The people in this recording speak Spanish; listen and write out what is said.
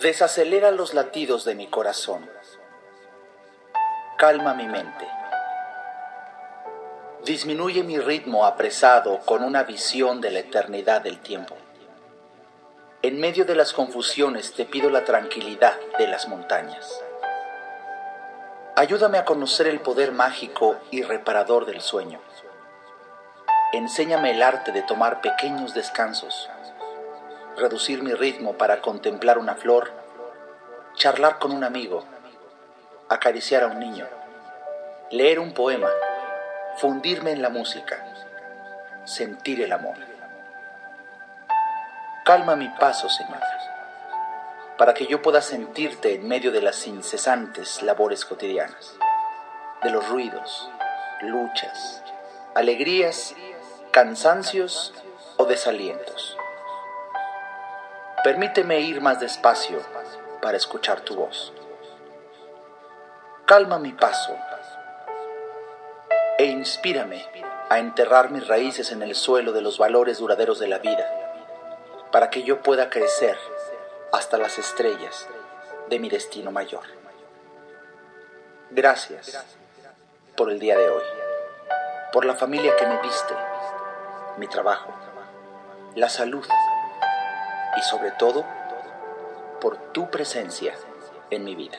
Desacelera los latidos de mi corazón. Calma mi mente. Disminuye mi ritmo apresado con una visión de la eternidad del tiempo. En medio de las confusiones te pido la tranquilidad de las montañas. Ayúdame a conocer el poder mágico y reparador del sueño. Enséñame el arte de tomar pequeños descansos, reducir mi ritmo para contemplar una flor, charlar con un amigo, acariciar a un niño, leer un poema fundirme en la música, sentir el amor. Calma mi paso, Señor, para que yo pueda sentirte en medio de las incesantes labores cotidianas, de los ruidos, luchas, alegrías, cansancios o desalientos. Permíteme ir más despacio para escuchar tu voz. Calma mi paso e inspírame a enterrar mis raíces en el suelo de los valores duraderos de la vida, para que yo pueda crecer hasta las estrellas de mi destino mayor. Gracias por el día de hoy, por la familia que me viste, mi trabajo, la salud y sobre todo por tu presencia en mi vida.